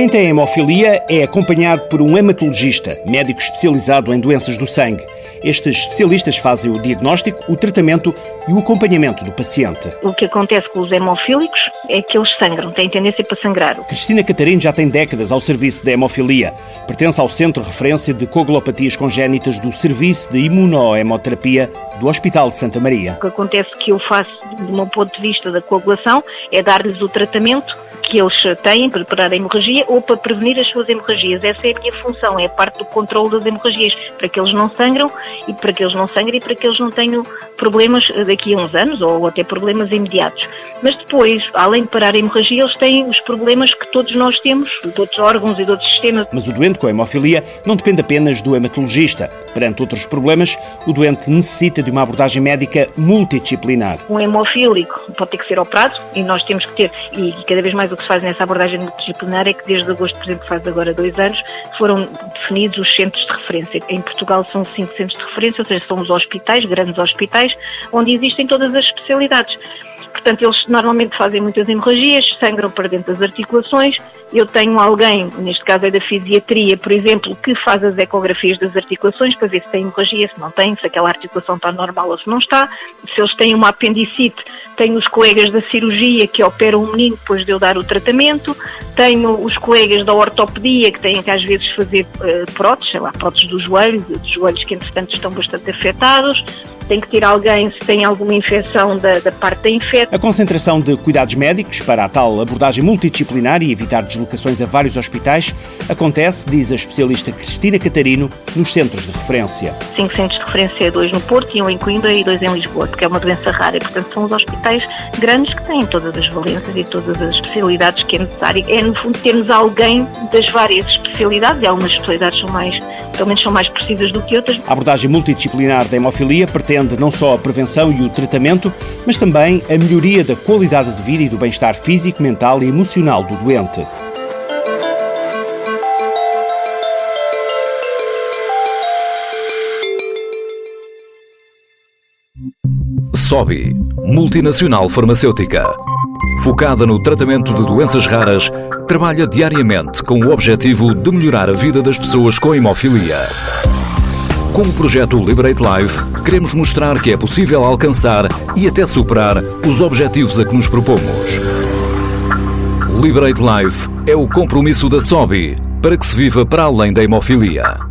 Quem tem hemofilia é acompanhado por um hematologista, médico especializado em doenças do sangue. Estes especialistas fazem o diagnóstico, o tratamento e o acompanhamento do paciente. O que acontece com os hemofílicos é que eles sangram, têm tendência para sangrar. Cristina Catarino já tem décadas ao serviço da hemofilia. Pertence ao Centro de Referência de Coagulopatias Congénitas do Serviço de Imunohemoterapia do Hospital de Santa Maria. O que acontece que eu faço, do meu ponto de vista da coagulação, é dar-lhes o tratamento que eles têm para parar a hemorragia ou para prevenir as suas hemorragias. Essa é a minha função, é a parte do controle das hemorragias, para que eles não sangram e para que eles não sangrem e para que eles não tenham problemas daqui a uns anos ou até problemas imediatos. Mas depois, além de parar a hemorragia, eles têm os problemas que todos nós temos, de outros órgãos e de outros sistemas. Mas o doente com hemofilia não depende apenas do hematologista. Perante outros problemas, o doente necessita de uma abordagem médica multidisciplinar. Um hemofílico pode ter que ser operado e nós temos que ter, e cada vez mais o que se faz nessa abordagem multidisciplinar é que desde agosto, por exemplo, faz agora dois anos, foram definidos os centros de referência. Em Portugal são cinco centros de referência, ou seja, são os hospitais, grandes hospitais, onde existem todas as especialidades. Portanto, eles normalmente fazem muitas hemorragias, sangram para dentro das articulações. Eu tenho alguém, neste caso é da fisiatria, por exemplo, que faz as ecografias das articulações para ver se tem hemorragia, se não tem, se aquela articulação está normal ou se não está. Se eles têm uma apendicite, tenho os colegas da cirurgia que operam o menino depois de eu dar o tratamento. Tenho os colegas da ortopedia que têm que às vezes fazer uh, próteses, sei lá, próteses do joelho, dos joelhos que entretanto estão bastante afetados tem que ter alguém se tem alguma infecção da, da parte da infecção. A concentração de cuidados médicos para a tal abordagem multidisciplinar e evitar deslocações a vários hospitais acontece, diz a especialista Cristina Catarino, nos centros de referência. Cinco centros de referência, dois no Porto e um em Coimbra e dois em Lisboa, porque é uma doença rara e, portanto, são os hospitais grandes que têm todas as valências e todas as especialidades que é necessário. É, no fundo, termos alguém das várias especialidades, e algumas especialidades são mais pelo menos são mais precisas do que outras. A abordagem multidisciplinar da hemofilia pretende não só a prevenção e o tratamento, mas também a melhoria da qualidade de vida e do bem-estar físico, mental e emocional do doente. SOBI, multinacional farmacêutica. Focada no tratamento de doenças raras, trabalha diariamente com o objetivo de melhorar a vida das pessoas com hemofilia. Com o projeto Liberate Life, queremos mostrar que é possível alcançar e até superar os objetivos a que nos propomos. Liberate Life é o compromisso da SOBI para que se viva para além da hemofilia.